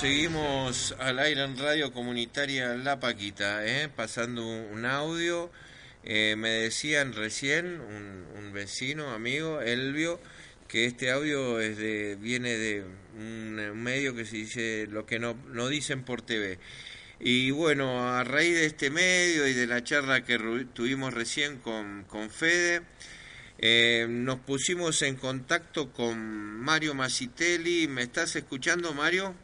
Seguimos al aire en Radio Comunitaria La Paquita, ¿eh? pasando un audio. Eh, me decían recién, un, vecino, amigo, Elvio, que este audio es de, viene de un, medio que se dice lo que no, no dicen por TV. Y bueno, a raíz de este medio y de la charla que tuvimos recién con, con Fede, eh, nos pusimos en contacto con Mario Masitelli. ¿Me estás escuchando, Mario?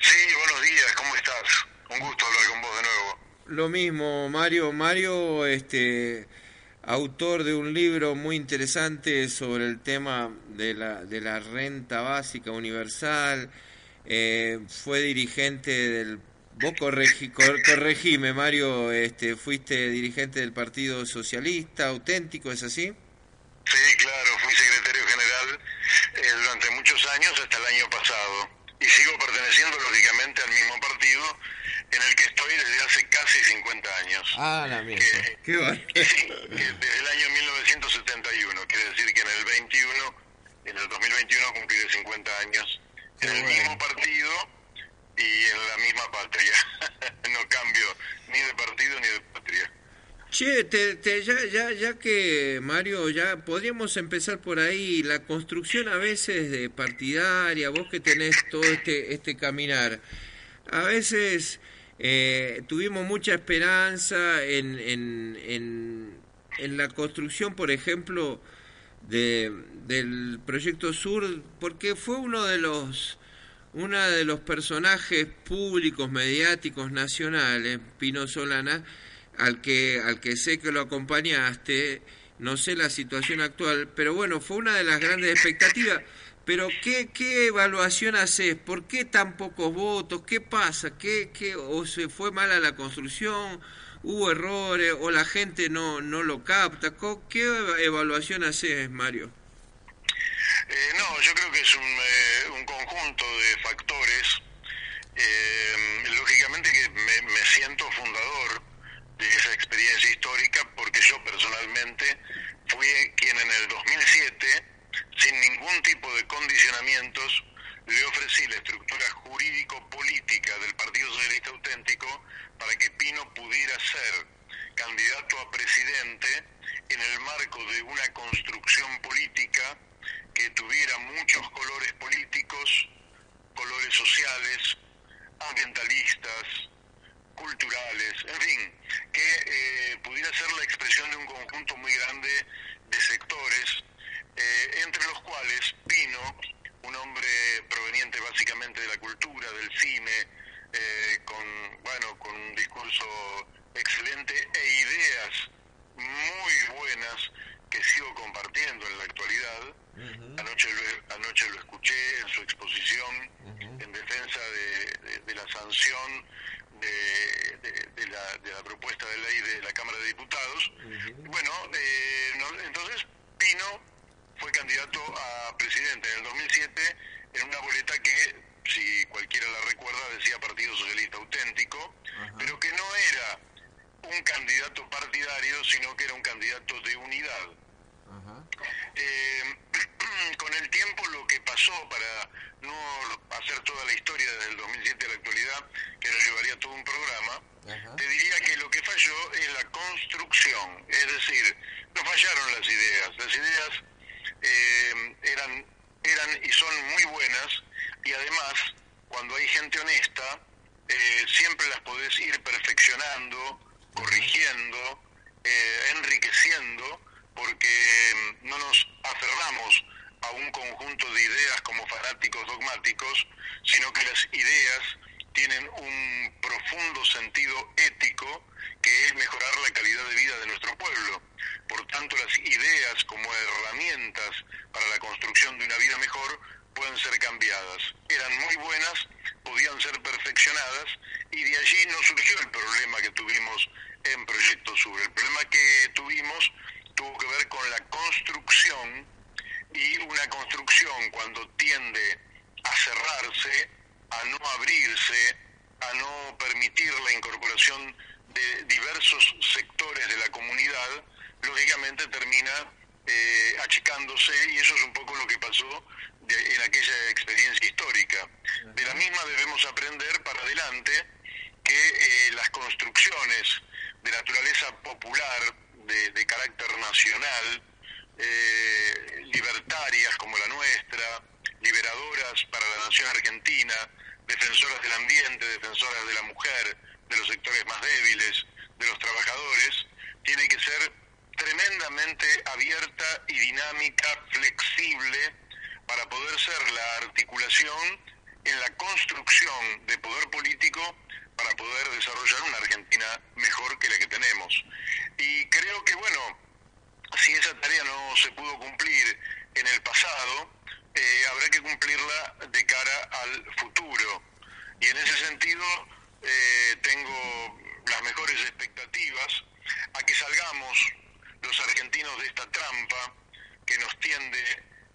Sí, buenos días, ¿cómo estás? Un gusto hablar con vos de nuevo. Lo mismo, Mario. Mario, este, autor de un libro muy interesante sobre el tema de la, de la renta básica universal, eh, fue dirigente del... Vos corregime, Mario, este, fuiste dirigente del Partido Socialista Auténtico, ¿es así? Sí, claro, fui secretario general eh, durante muchos años hasta el año pasado y sigo perteneciendo lógicamente al mismo partido en el que estoy desde hace casi 50 años. Ah, la mía. Qué bueno. desde el año 1971, quiere decir que en el 21, en el 2021 cumpliré 50 años en el mismo partido y en la misma patria. no cambio ni de partido ni de. Che, te, ya, ya, ya que Mario, ya podríamos empezar por ahí, la construcción a veces de partidaria, vos que tenés todo este, este caminar, a veces eh, tuvimos mucha esperanza en, en, en, la construcción, por ejemplo, de, del Proyecto Sur, porque fue uno de los uno de los personajes públicos, mediáticos, nacionales, Pino Solana, al que, al que sé que lo acompañaste, no sé la situación actual, pero bueno, fue una de las grandes expectativas. Pero ¿qué, qué evaluación haces? ¿Por qué tan pocos votos? ¿Qué pasa? ¿Qué, qué, ¿O se fue mala la construcción? ¿Hubo errores? ¿O la gente no, no lo capta? ¿Qué evaluación haces, Mario? Eh, no, yo creo que es un, eh, un conjunto de factores. Eh, lógicamente que me, me siento fundador de esa experiencia histórica porque yo personalmente fui quien en el 2007, sin ningún tipo de condicionamientos, le ofrecí la estructura jurídico-política del Partido Socialista Auténtico para que Pino pudiera ser candidato a presidente en el marco de una construcción política que tuviera muchos colores políticos, colores sociales, ambientalistas, culturales, en fin, que eh, pudiera ser la expresión de un conjunto muy grande de sectores, eh, entre los cuales Pino, un hombre proveniente básicamente de la cultura, del cine, eh, con, bueno, con un discurso excelente e ideas muy buenas que sigo compartiendo en la actualidad. anoche, lo, anoche lo escuché en su exposición en defensa de la sanción de, la, propuesta de ley de la Cámara de Diputados. Bueno, eh, entonces Pino fue candidato a presidente en el 2007 en una boleta que, si cualquiera la recuerda, decía Partido Socialista Auténtico, pero que no era un candidato partidario, sino que era un candidato de unidad. Eh, con el tiempo para no hacer toda la historia desde el 2007 a la actualidad, que nos llevaría todo un programa, te diría que lo que falló es la construcción, es decir, no fallaron las ideas, las ideas eh, eran, eran y son muy buenas y además cuando hay gente honesta, eh, siempre las podés ir perfeccionando, corrigiendo, eh, enriqueciendo, porque no nos aferramos a un conjunto de ideas como fanáticos dogmáticos, sino que las ideas tienen un profundo sentido ético que es mejorar la calidad de vida de nuestro pueblo. Por tanto, las ideas como herramientas para la construcción de una vida mejor pueden ser cambiadas. Eran muy buenas, podían ser perfeccionadas y de allí no surgió el problema que tuvimos en Proyecto Sur. El problema que tuvimos tuvo que ver con la construcción y una construcción cuando tiende a cerrarse, a no abrirse, a no permitir la incorporación de diversos sectores de la comunidad, lógicamente termina eh, achicándose y eso es un poco lo que pasó en aquella experiencia histórica. De la misma debemos aprender para adelante que eh, las construcciones de naturaleza popular, de, carácter nacional, eh, libertarias como la nuestra, liberadoras para la nación argentina, defensoras del ambiente, defensoras de la mujer, de los sectores más débiles, de los trabajadores, tiene que ser tremendamente abierta y dinámica, flexible, para poder ser la articulación en la construcción de poder político para poder desarrollar una Argentina mejor que la que tenemos. Y creo que, bueno, si esa tarea no se pudo cumplir en el pasado, eh, habrá que cumplirla de cara al futuro. Y en ese sentido eh, tengo las mejores expectativas a que salgamos los argentinos de esta trampa que nos tiende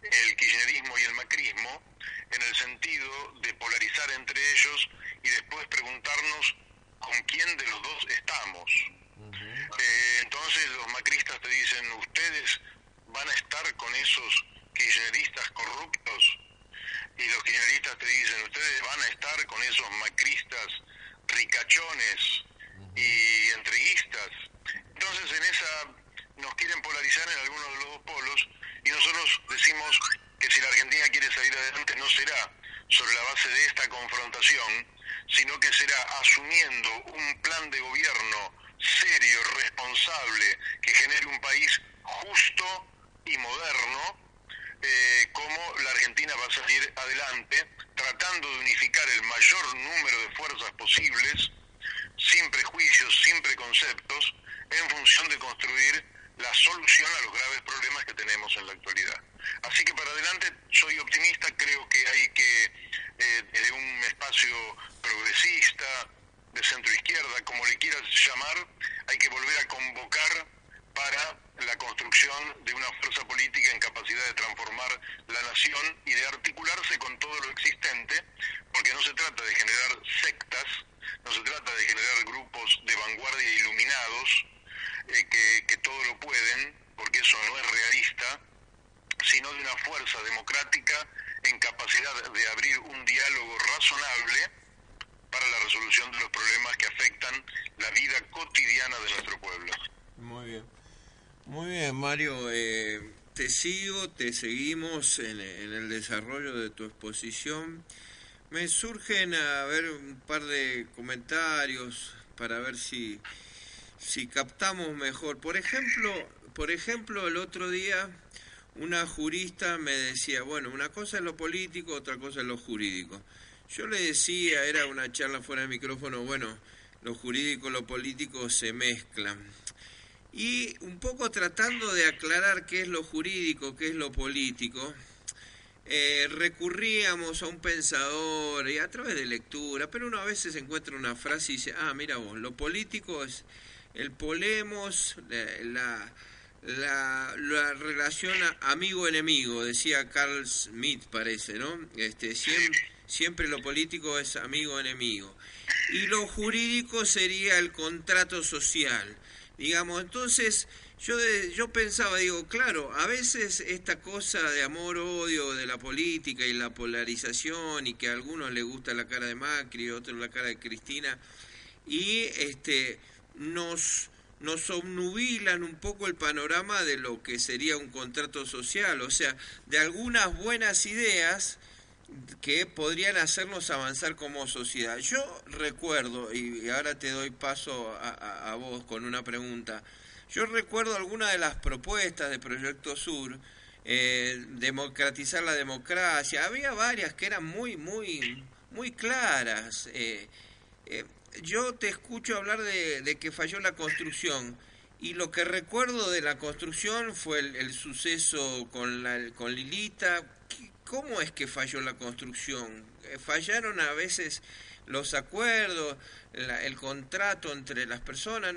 el kirchnerismo y el macrismo, en el sentido de polarizar entre ellos y después preguntarnos con quién de los dos estamos. Eh, entonces los macristas te dicen, ustedes van a estar con esos kirchneristas corruptos y los kirchneristas te dicen, ustedes van a estar con esos macristas ricachones y entreguistas. Entonces en esa nos quieren polarizar en algunos de los dos polos y nosotros decimos que si la Argentina quiere salir adelante no será sobre la base de esta confrontación, sino que será asumiendo un plan de gobierno serio, responsable, que genere un país justo y moderno, eh, como la Argentina va a salir adelante, tratando de unificar el mayor número de fuerzas posibles, sin prejuicios, sin preconceptos, en función de construir la solución a los graves problemas que tenemos en la actualidad. Así que para adelante soy optimista, creo que hay que, eh, desde un espacio progresista, de centro izquierda, como le quieras llamar, hay que volver a convocar para la construcción de una fuerza política en capacidad de transformar la nación y de articularse con todo lo existente, porque no se trata de generar sectas, no se trata de generar grupos de vanguardia iluminados, eh, que, todo lo pueden, porque eso no es realista, sino de una fuerza democrática en capacidad de abrir un diálogo razonable para la resolución de los problemas que afectan la vida cotidiana de nuestro pueblo. Muy bien. Muy bien, Mario. Eh, te sigo, te seguimos en, el desarrollo de tu exposición. Me surgen a ver un par de comentarios para ver si si captamos mejor. Por ejemplo, por ejemplo, el otro día una jurista me decía, bueno, una cosa es lo político, otra cosa es lo jurídico. Yo le decía, era una charla fuera de micrófono, bueno, lo jurídico y lo político se mezclan. Y un poco tratando de aclarar qué es lo jurídico, qué es lo político, eh, recurríamos a un pensador y a través de lectura, pero uno a veces encuentra una frase y dice, ah, mira vos, lo político es el polemos, la, la, la relación amigo-enemigo, decía Carl Smith, parece, ¿no? Este, siempre, siempre lo político es amigo-enemigo. Y lo jurídico sería el contrato social. Digamos, entonces yo, yo pensaba, digo, claro, a veces esta cosa de amor-odio de la política y la polarización y que a algunos les gusta la cara de Macri y a otros la cara de Cristina, y este nos, nos obnubilan un poco el panorama de lo que sería un contrato social, o sea, de algunas buenas ideas que podrían hacernos avanzar como sociedad. Yo recuerdo, y ahora te doy paso a, vos con una pregunta, yo recuerdo algunas de las propuestas de Proyecto Sur, eh, democratizar la democracia, había varias que eran muy, muy, muy claras. Eh, eh, yo te escucho hablar de, que falló la construcción y lo que recuerdo de la construcción fue el, suceso con, la, con Lilita. ¿Cómo es que falló la construcción? Eh, ¿Fallaron a veces los acuerdos, el contrato entre las personas?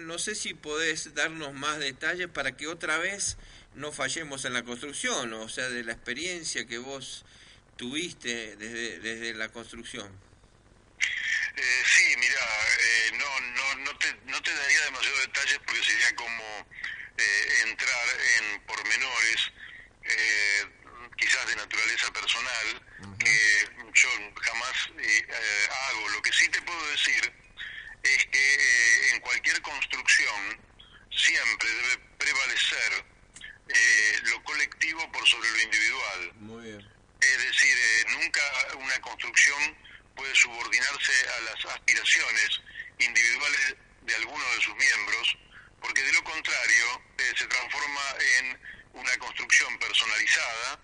No sé si podés darnos más detalles para que otra vez no fallemos en la construcción, o sea, de la experiencia que vos tuviste desde, desde la construcción. Eh, sí, mira, eh, no, no, no, te, no te daría demasiados detalles porque sería como entrar en pormenores, quizás de naturaleza personal, que yo jamás eh, hago. Lo que sí te puedo decir es que en cualquier construcción siempre debe prevalecer lo colectivo por sobre lo individual. Es decir, nunca una construcción puede subordinarse a las aspiraciones individuales de alguno de sus miembros, porque de lo contrario eh, se transforma en una construcción personalizada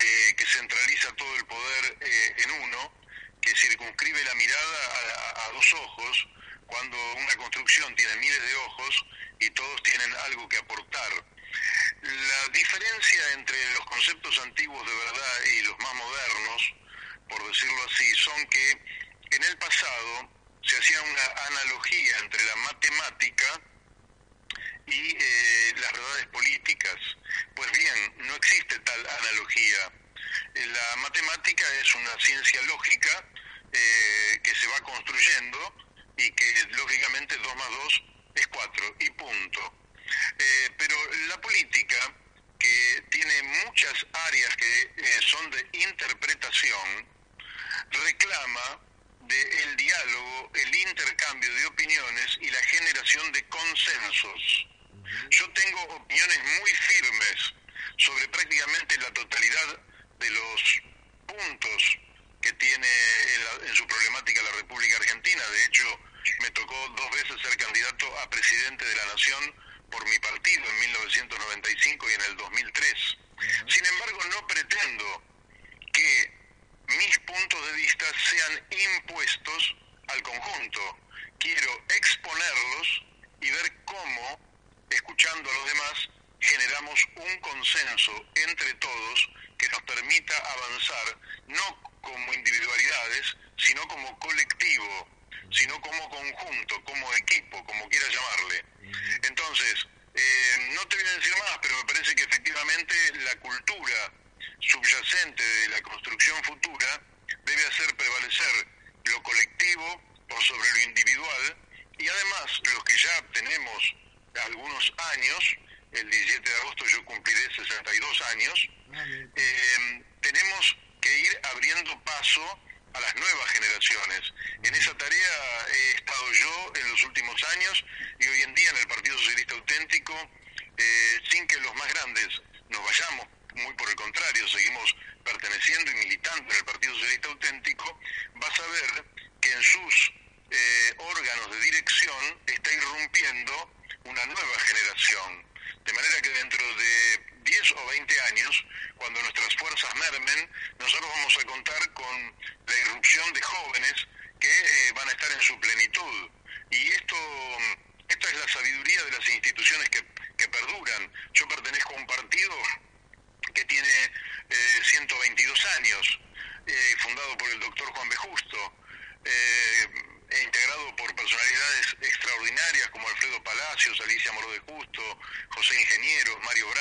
eh, que centraliza todo el poder eh, en uno, que circunscribe la mirada a, dos ojos, cuando una construcción tiene miles de ojos y todos tienen algo que aportar. La diferencia entre los conceptos antiguos de verdad y los más modernos, por decirlo así, son que en el pasado se hacía una analogía entre la matemática y eh, las verdades políticas. Pues bien, no existe tal analogía. Eh, la matemática es una ciencia lógica eh, que se va construyendo y que lógicamente 2 más 2 es 4 y punto. pero la política, que tiene muchas áreas que son de interpretación, reclama del diálogo, el intercambio de opiniones y la generación de consensos. Yo tengo opiniones muy firmes sobre prácticamente la totalidad de los puntos que tiene en, su problemática la República Argentina. De hecho, me tocó dos veces ser candidato a presidente de la Nación por mi partido en 1995 y en el 2003. Sin embargo, no pretendo que mis puntos de vista sean impuestos al conjunto. Quiero exponerlos y ver cómo, escuchando a los demás, generamos un consenso entre todos que nos permita avanzar, no como individualidades, sino como colectivo, sino como conjunto, como equipo, como quieras llamarle. Entonces, eh, no te voy a decir más, pero me parece que efectivamente la cultura subyacente de la construcción futura debe hacer prevalecer lo colectivo por sobre lo individual y además los que ya tenemos algunos años, el 17 de agosto yo cumpliré 62 años, eh, tenemos que ir abriendo paso a las nuevas generaciones. En esa tarea he estado yo en los últimos años y hoy en día en el Partido Socialista Auténtico, eh, sin que los más grandes nos vayamos muy por el contrario, seguimos perteneciendo y militando en el Partido Socialista Auténtico, vas a ver que en sus eh, órganos de dirección está irrumpiendo una nueva generación. De manera que dentro de 10 o 20 años, cuando nuestras fuerzas mermen, nosotros vamos a contar con la irrupción de jóvenes que eh, van a estar en su plenitud. Y esto, esta es la sabiduría de las instituciones que, que perduran. Yo pertenezco a un partido que tiene 122 eh, años, eh, fundado por el doctor Juan B. Justo, eh, integrado por personalidades extraordinarias como Alfredo Palacios, Alicia Moro de Justo, José Ingeniero, Mario Bravo,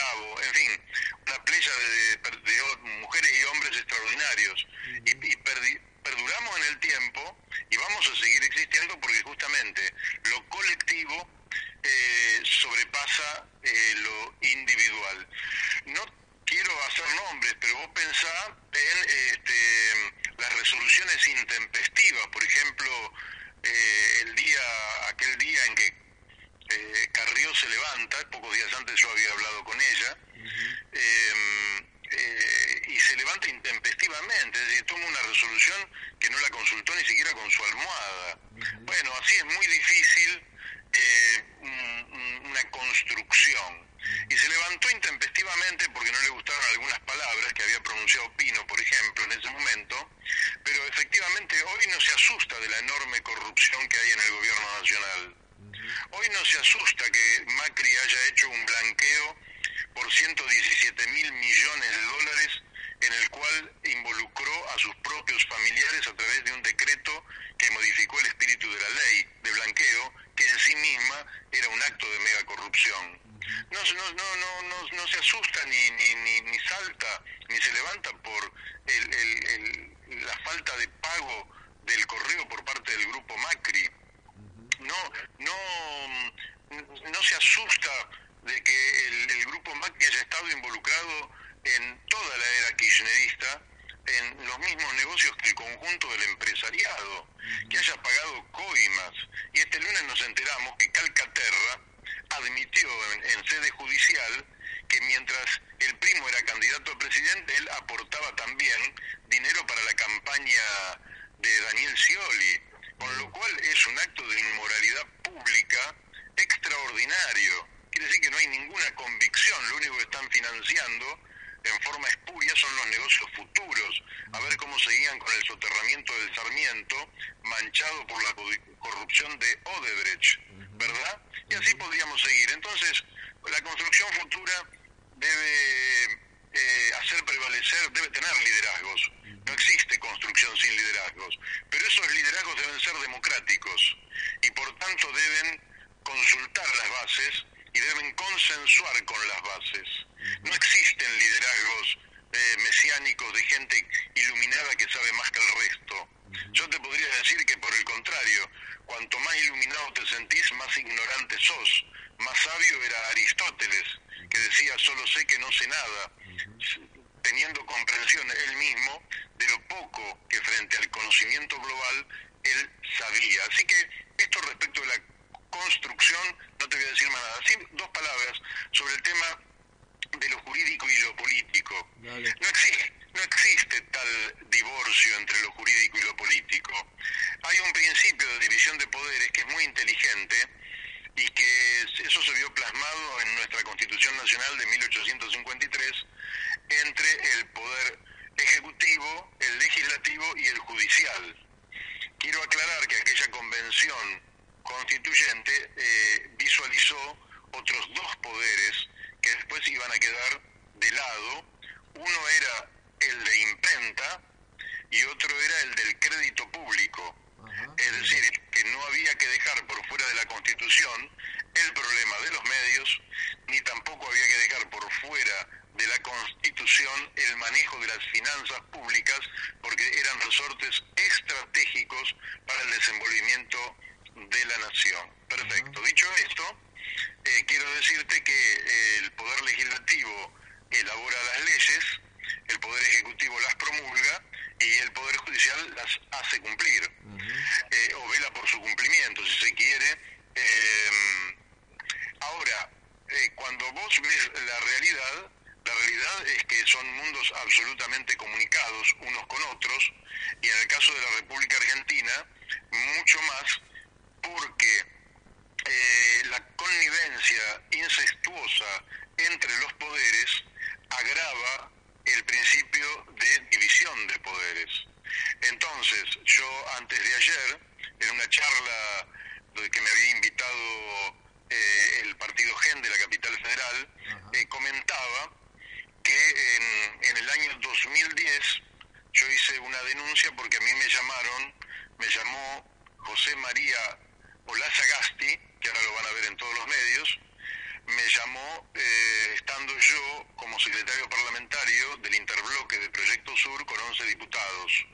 no, no, no, no, no, se asusta ni, ni, ni, ni salta, ni se levanta por el, el, el, la falta de pago del correo por parte del grupo Macri. No, no, no se asusta de que el, el grupo Macri haya estado involucrado en toda la era kirchnerista en los mismos negocios que el conjunto del empresariado, que haya pagado coimas. Y este lunes nos enteramos que Calcaterra, admitió en, sede judicial que mientras el primo era candidato a presidente, él aportaba también dinero para la campaña de Daniel Scioli, con lo cual es un acto de inmoralidad pública extraordinario. Quiere decir que no hay ninguna convicción, lo único que están financiando en forma espuria son los negocios futuros, a ver cómo seguían con el soterramiento del Sarmiento, manchado por la corrupción de Odebrecht, ¿verdad? Y así podríamos seguir. Entonces, la construcción futura debe eh, hacer prevalecer, debe tener liderazgos. No existe construcción sin liderazgos, pero esos liderazgos deben ser democráticos y por tanto deben consultar las bases y deben consensuar con las bases. No existen liderazgos eh, mesiánicos de gente iluminada que sabe más que el resto. Yo te podría decir que por el contrario, cuanto más iluminado te sentís, más ignorante sos. Más sabio era Aristóteles, que decía solo sé que no sé nada, teniendo comprensión él mismo de lo poco que frente al conocimiento global él sabía. Así que esto respecto de la construcción, no te voy a decir más nada. Sí, dos palabras sobre el tema de lo jurídico y lo político. No existe, no existe tal divorcio entre lo jurídico y lo político. Hay un principio de división de poderes que es muy inteligente y que eso se vio plasmado en nuestra Constitución Nacional de 1853 entre el poder ejecutivo, el legislativo y el judicial. Quiero aclarar que aquella convención constituyente eh, visualizó otros dos poderes que después iban a quedar de lado. Uno era el de imprenta y otro era el del crédito público. Es decir, que no había que dejar por fuera de la Constitución el problema de los medios, ni tampoco había que dejar por fuera de la Constitución el manejo de las finanzas públicas, porque eran resortes estratégicos para el desenvolvimiento de la nación. Perfecto. Dicho esto, eh, quiero decirte que eh, el Poder Legislativo elabora las leyes, el Poder Ejecutivo las promulga y el Poder Judicial las hace cumplir, eh, o vela por su cumplimiento, si se quiere. ahora, cuando vos ves la realidad, la realidad es que son mundos absolutamente comunicados unos con otros, y en el caso de la República Argentina, mucho más porque eh, la connivencia incestuosa entre los poderes agrava el principio de división de poderes. Entonces, yo antes de ayer, en una charla que me había invitado eh, el partido GEN de la capital federal, eh, comentaba que en, en el año 2010 yo hice una denuncia porque a mí me llamaron, me llamó José María Olaza Gasti, que ahora lo van a ver en todos los medios, me llamó eh, estando yo como secretario parlamentario del interbloque de Proyecto Sur con 11 diputados.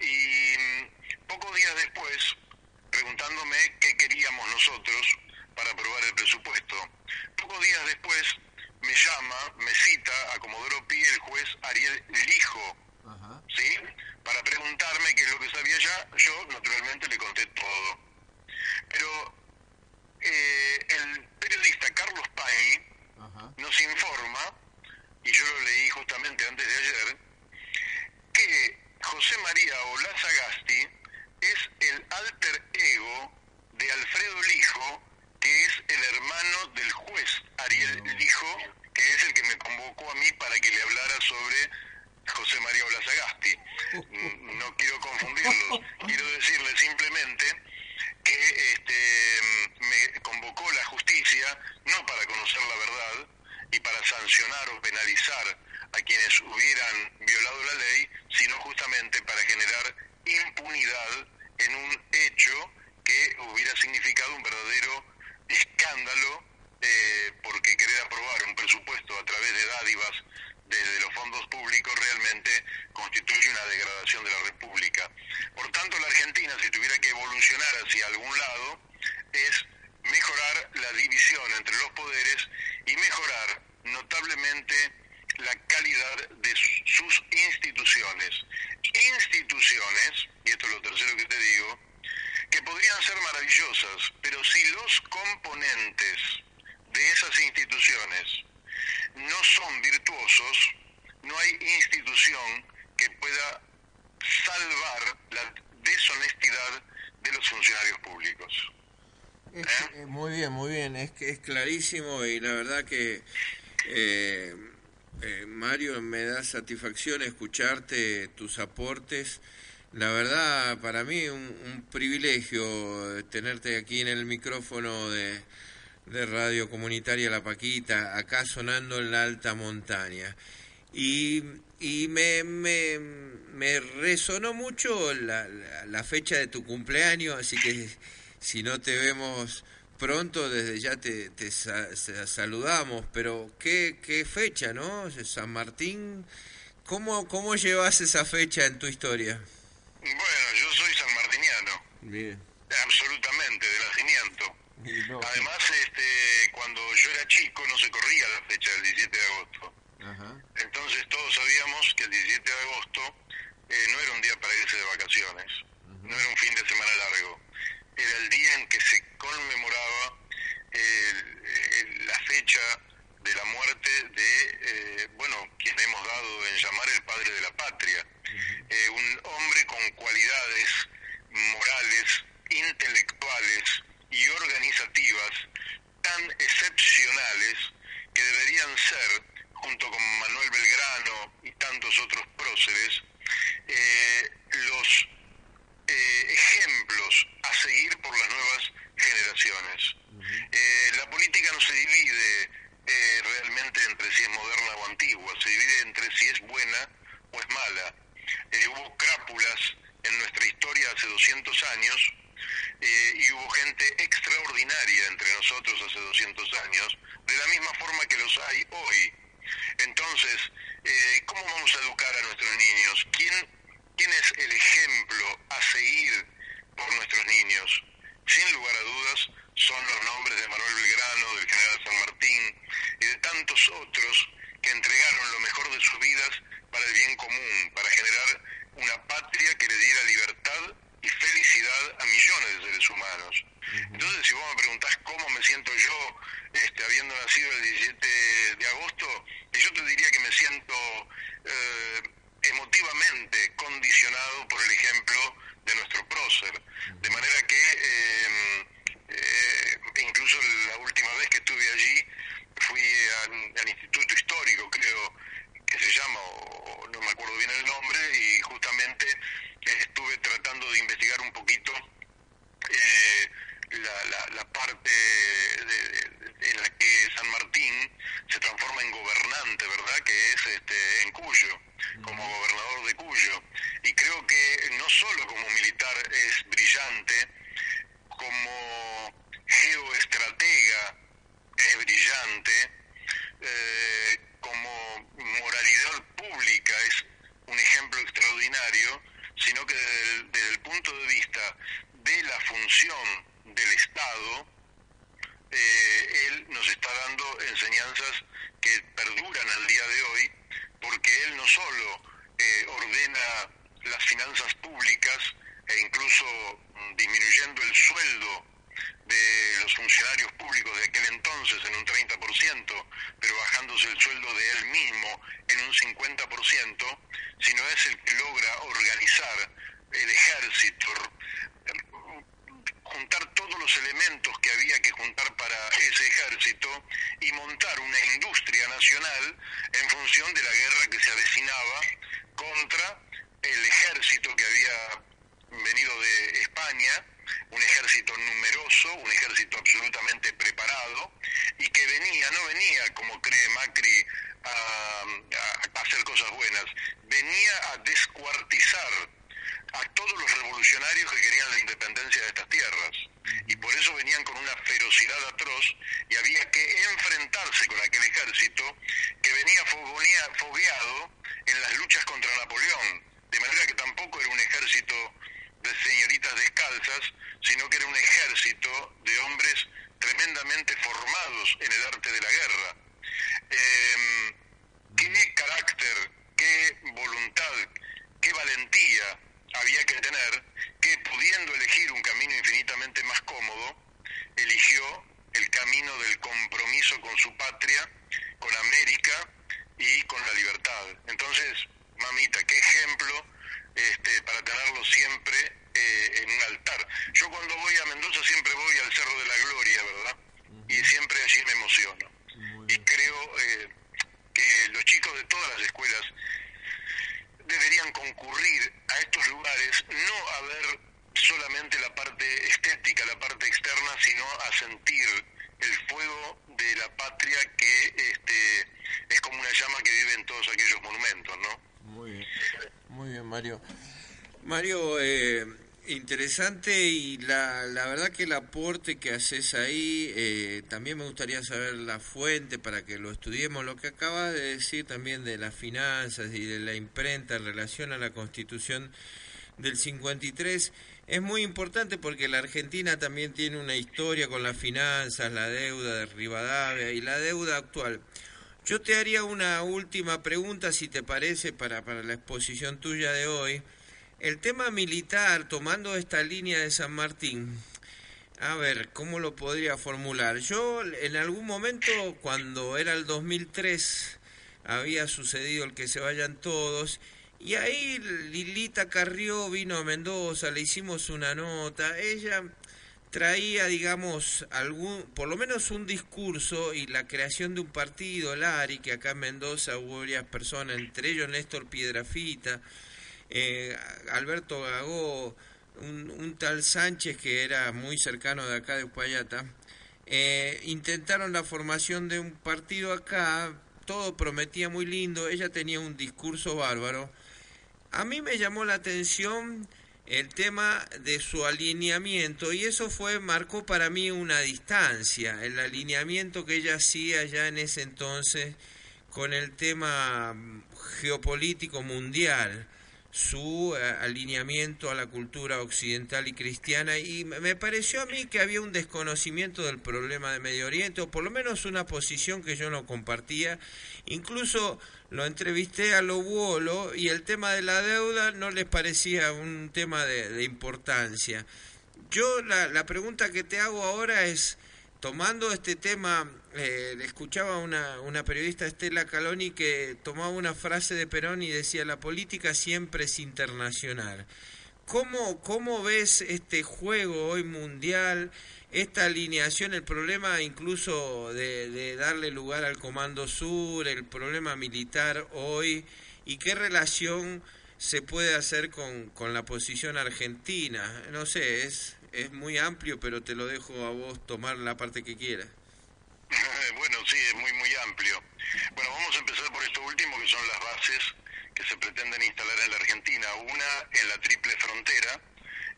Y mm, pocos días después, preguntándome qué queríamos nosotros para aprobar el presupuesto, pocos días después me llama, me cita a Comodoro Pi el juez Ariel Lijo, ¿sí? Para preguntarme qué es lo que sabía ya, yo naturalmente le conté todo. Pero eh, el periodista Carlos Pagni nos informa, y yo lo leí justamente antes de ayer, que José María Olaza Gasti es el alter ego de Alfredo Lijo, que es el hermano del juez Ariel Lijo, que es el que me convocó a mí para que le hablara sobre José María Olaza Gasti. No quiero confundirlos, quiero decirle simplemente que este, me convocó la justicia no para conocer la verdad y para sancionar o penalizar a quienes hubieran violado la ley, sino justamente para generar impunidad en un hecho que hubiera significado un verdadero escándalo eh, porque querer aprobar un presupuesto a través de dádivas desde los fondos públicos realmente constituye una degradación de la República. Por tanto, la Argentina, si tuviera que evolucionar hacia algún lado, es mejorar la división entre los poderes y mejorar notablemente la calidad de sus instituciones. Instituciones, y esto es lo tercero que te digo, maravillosas, pero si los componentes de esas instituciones no son virtuosos, no hay institución que pueda salvar la deshonestidad de los funcionarios públicos. ¿Eh? Eh, muy bien, muy bien, es que y la verdad que eh, Mario me da satisfacción escucharte tus aportes. La verdad, para mí un, privilegio tenerte aquí en el micrófono de, de Radio Comunitaria La Paquita, acá sonando en la alta montaña. Y, y me, me, me resonó mucho la, la, fecha de tu cumpleaños, así que si no te vemos pronto, desde ya te, te saludamos, pero ¿qué, qué fecha, ¿no? San Martín, ¿cómo, ¿cómo llevas esa fecha en tu historia? Bueno, yo soy sanmartiniano. Bien. Absolutamente, de nacimiento. Además, este, cuando yo era chico no se corría la fecha del 17 de agosto. Entonces todos sabíamos que el 17 de agosto eh, no era un día para irse de vacaciones, no era un fin de semana largo, era el día en que se conmemoraba la fecha de la muerte de, eh, bueno, quien hemos dado en llamar el padre de la patria, eh, un hombre con cualidades morales, intelectuales y organizativas tan excepcionales que deberían ser junto con Manuel Belgrano y tantos otros próceres, eh, los eh, ejemplos a seguir por las nuevas generaciones. Eh, la política no se divide realmente entre si es moderna o antigua, se divide entre si es buena o es mala. hubo crápulas en nuestra historia hace 200 años y hubo gente extraordinaria entre nosotros hace 200 años, de la misma forma que los hay hoy. Entonces, eh, ¿cómo vamos a educar a nuestros niños? ¿Quién, ¿Quién es el ejemplo a seguir por nuestros niños? Sin lugar a dudas, son los nombres de Manuel Belgrano, del general San Martín y de tantos otros que entregaron lo mejor de sus vidas para el bien común, para generar una patria que le diera libertad y felicidad a millones de seres humanos. Entonces, si vos me preguntás cómo me siento yo, este, habiendo nacido el 17 de agosto, yo te diría que me siento eh, emotivamente condicionado por el ejemplo de nuestro prócer. De manera que, eh, eh, incluso la última vez que estuve allí, fui al, Instituto Histórico, creo que se llama, o no me acuerdo bien el nombre, y justamente estuve tratando de investigar un poquito eh, la, la, parte en la que San Martín se transforma en gobernante, ¿verdad? Que es este, en Cuyo, como gobernador de Cuyo. Y creo que no solo como militar es brillante, como geoestratega es brillante, eh, como moralidad pública es un ejemplo extraordinario, sino que desde el punto de vista de la función del Estado, eh, él nos está dando enseñanzas que perduran al día de hoy, porque él no solo eh, ordena las finanzas públicas e incluso mm, disminuyendo el sueldo de los funcionarios públicos de aquel entonces en un 30%, pero bajándose el sueldo de él mismo en un 50%, sino es el que logra organizar el ejército, juntar todos los elementos que había que juntar para ese ejército y montar una industria nacional en función de la guerra que se avecinaba contra el ejército que había venido de España, un ejército numeroso, un ejército absolutamente preparado y que venía, no venía como cree Macri a, a hacer cosas buenas, venía a descuartizar a todos los revolucionarios que querían la independencia de estas tierras. Y por eso venían con una ferocidad atroz y había que enfrentarse con aquel ejército que venía fogueado en las luchas contra Napoleón. De manera que tampoco era un ejército de señoritas descalzas, sino que era un ejército de hombres tremendamente formados en el arte de la guerra. Eh, ¿Qué carácter, qué voluntad, qué valentía había que tener que pudiendo elegir un camino infinitamente más corto, solamente la parte estética, externa, sino a sentir el fuego de la patria que este, es como una llama que vive en todos aquellos monumentos, ¿no? Muy bien, muy bien, Mario. Mario, eh, interesante y la, la verdad que el aporte que haces ahí, eh, también me gustaría saber la fuente para que lo estudiemos, lo que acabas de decir también de las finanzas y de la imprenta en relación a la constitución del 53 es muy importante porque la Argentina también tiene una historia con las finanzas, la deuda de Rivadavia y la deuda actual. Yo te haría una última pregunta, si te parece, para, para la exposición tuya de hoy. El tema militar, tomando esta línea de San Martín, a ver, ¿cómo lo podría formular? Yo en algún momento, cuando era el 2003, había sucedido el que se vayan todos, y ahí Lilita Carrió vino a Mendoza, le hicimos una nota, ella traía, digamos, algún, por lo menos un discurso y la creación de un partido, el ARI, que acá en Mendoza hubo varias personas, entre ellos Néstor Piedrafita, eh, Alberto Gagó, un, tal Sánchez que era muy cercano de acá de Upayata, eh, intentaron la formación de un partido acá, todo prometía muy lindo, ella tenía un discurso bárbaro, a mí me llamó la atención el tema de su alineamiento y eso fue marcó para mí una distancia, el alineamiento que ella hacía ya en ese entonces con el tema geopolítico mundial su eh, alineamiento a la cultura occidental y cristiana. Y me pareció a mí que había un desconocimiento del problema de Medio Oriente o por lo menos una posición que yo no compartía. Incluso lo entrevisté a Lobuolo y el tema de la deuda no les parecía un tema de, importancia. Yo la, la pregunta que te hago ahora es tomando este tema, eh, escuchaba una, una periodista Estela Caloni que tomaba una frase de Perón y decía, la política siempre es internacional. ¿Cómo, ¿Cómo ves este juego hoy mundial, esta alineación, el problema incluso de, de darle lugar al Comando Sur, el problema militar hoy, y qué relación se puede hacer con, con la posición argentina? No sé, es es muy amplio, pero te lo dejo a vos tomar la parte que quieras. bueno, sí, es muy, muy amplio. Bueno, vamos a empezar por esto último, que son las bases que se pretenden instalar en la Argentina. Una en la triple frontera,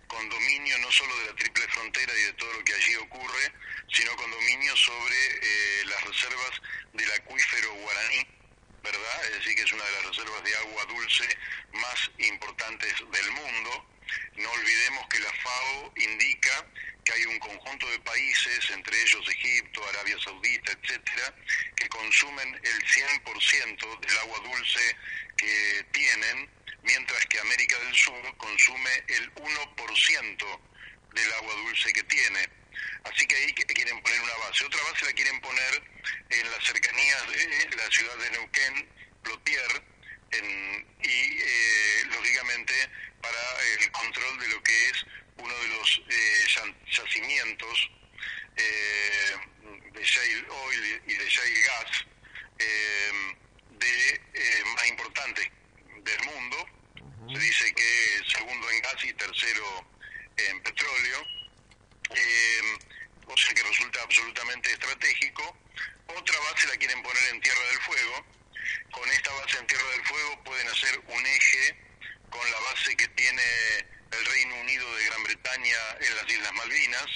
con dominio no solo de la triple frontera y de todo lo que allí ocurre, sino con dominio sobre eh, las reservas del acuífero guaraní, ¿verdad? Es decir, que es una de las reservas de agua dulce más importantes del mundo no olvidemos que la FAO indica que hay un conjunto de países, entre ellos Egipto, Arabia Saudita, etcétera, que consumen el 100% del agua dulce que tienen, mientras que América del Sur consume el 1% del agua dulce que tiene. Así que ahí quieren poner una base. Otra base la quieren poner en las cercanías de la ciudad de Neuquén, Plotier, y eh, lógicamente para el control de lo que es uno de los eh, yacimientos eh, de shale oil y de shale gas eh, de más importantes del mundo. Se dice que segundo en gas y tercero en petróleo. o sea que resulta absolutamente estratégico. Otra base la quieren poner en Tierra del Fuego. Con esta base en Tierra del Fuego pueden hacer un eje con la base que tiene el Reino Unido de Gran Bretaña en las Islas Malvinas.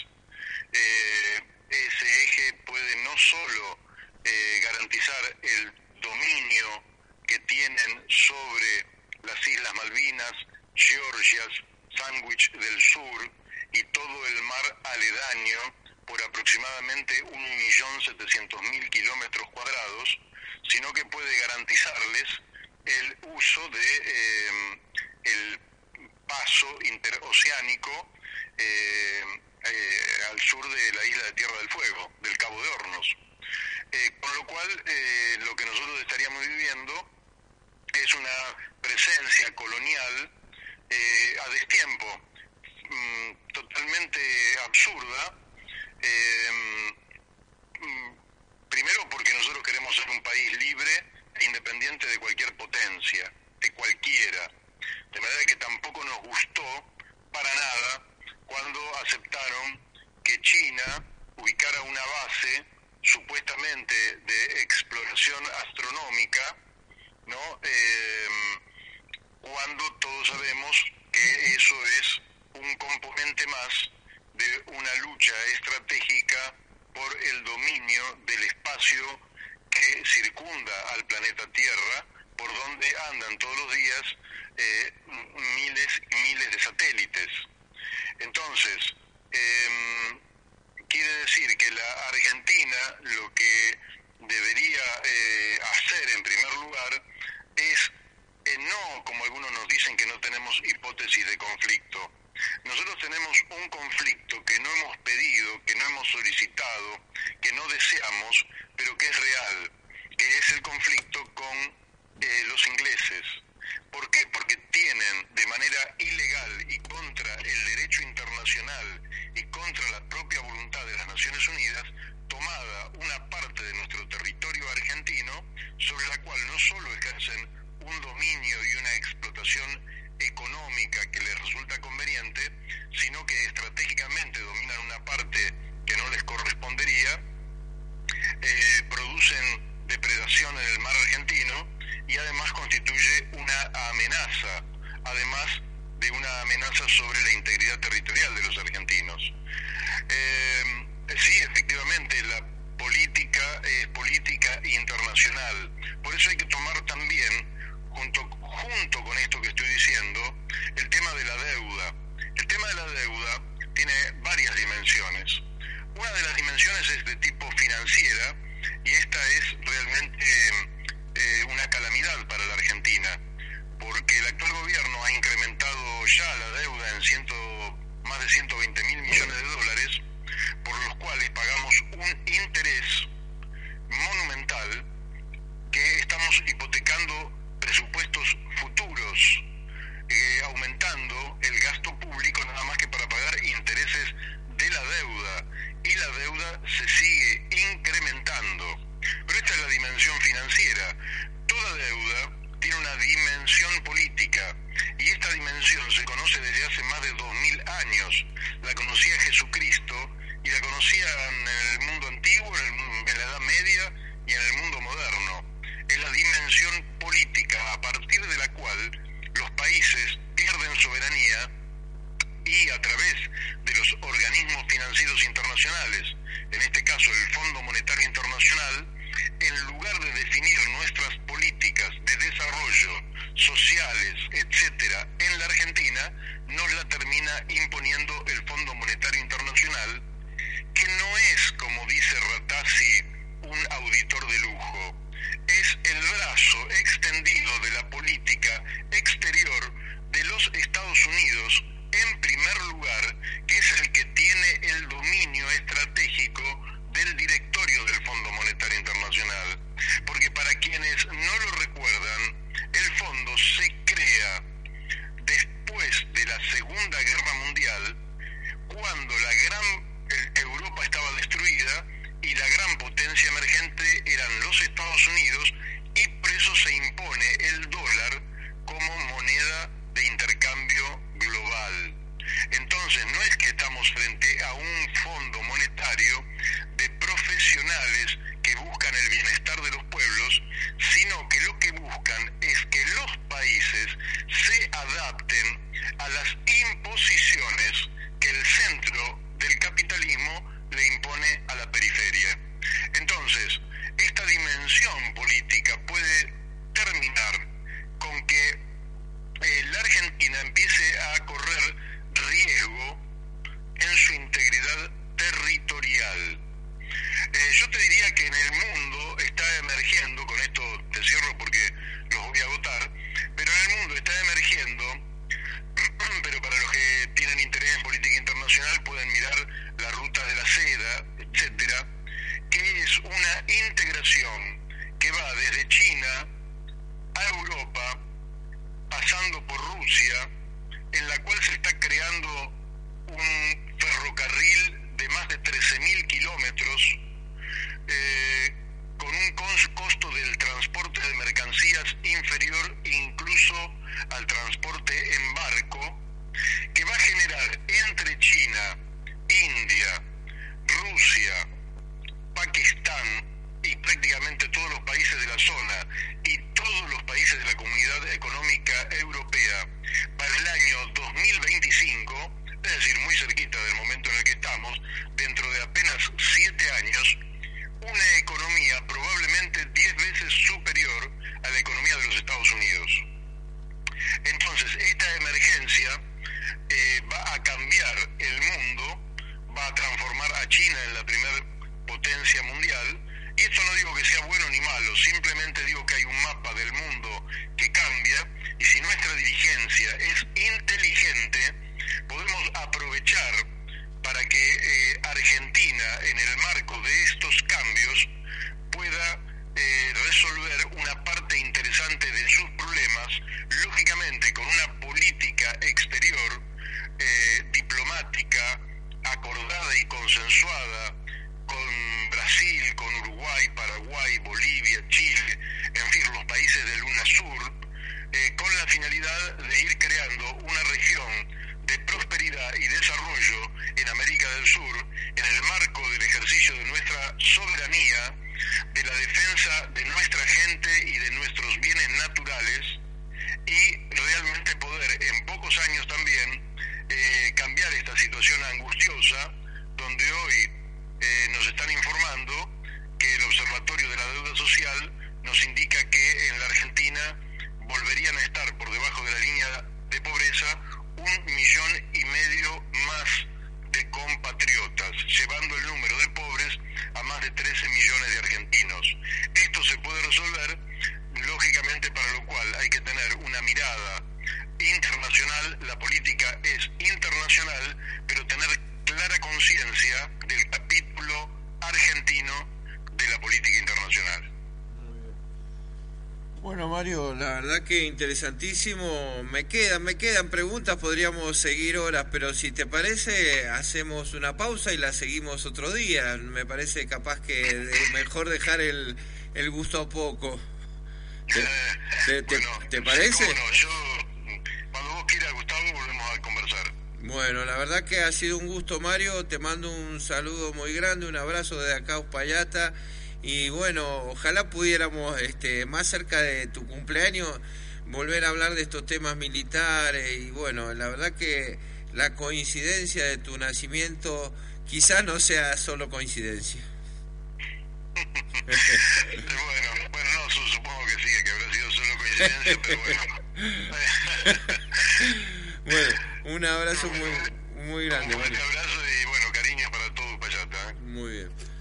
Eh, ese eje puede no solo eh, garantizar el dominio que tienen sobre las Islas Malvinas, Georgias, Sandwich del Sur y todo el mar aledaño por aproximadamente 1.700.000 kilómetros cuadrados, sino que puede garantizarles el uso de eh, el paso interoceánico eh, eh, al sur de la isla de Tierra del Fuego, del Cabo de Hornos. Eh, con lo cual, lo que nosotros estaríamos viviendo es una presencia colonial a destiempo, mm, totalmente absurda, mm, primero porque nosotros queremos ser un país libre e independiente de cualquier no solo ejercen un dominio y una explotación económica que les resulta conveniente, sino que estratégicamente dominan una parte que no les correspondería, eh, producen depredación en el mar argentino y además constituye una amenaza, además de una amenaza sobre la integridad territorial de los argentinos. Eh, sí, efectivamente, la política, eh, política internacional. Por eso hay que tomar también, junto, junto con esto que estoy diciendo, el tema de la deuda. El tema de la deuda tiene varias dimensiones. Una de las dimensiones es de tipo financiera y esta es realmente eh, una calamidad para la Argentina, porque el actual gobierno ha incrementado ya la deuda en ciento, más de 120 mil millones de dólares por los cuales pagamos un interés monumental que estamos hipotecando presupuestos futuros, eh, aumentando el gasto público nada más que para pagar intereses de la deuda. Y la deuda se sigue incrementando. Verdad que interesantísimo. Me quedan, me quedan preguntas, podríamos seguir horas, pero si te parece, hacemos una pausa y la seguimos otro día. Me parece capaz que mejor dejar el, el gusto a poco. ¿Te, te, bueno, te parece? No, yo, cuando vos quieras, Gustavo, volvemos a conversar. Bueno, la verdad que ha sido un gusto, Mario. Te mando un saludo muy grande, un abrazo desde acá, Uspallata y bueno, ojalá pudiéramos este, más cerca de tu cumpleaños volver a hablar de estos temas militares y bueno, la verdad que la coincidencia de tu nacimiento quizás no sea solo coincidencia. bueno, bueno, no, supongo que sí, que habrá sido solo coincidencia, pero bueno. bueno, un abrazo muy, muy grande. Un fuerte abrazo y bueno, cariño para todos Payata. ¿eh? Muy bien.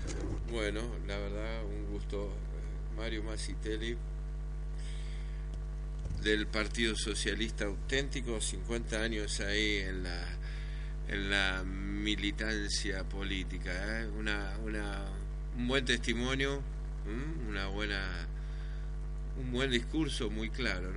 Bueno, la verdad, un gusto. Eh, Mario Massitelli, del Partido Socialista Auténtico, 50 años ahí en la, en la militancia política. ¿eh? Una, una, un buen testimonio, una buena, un buen discurso muy claro.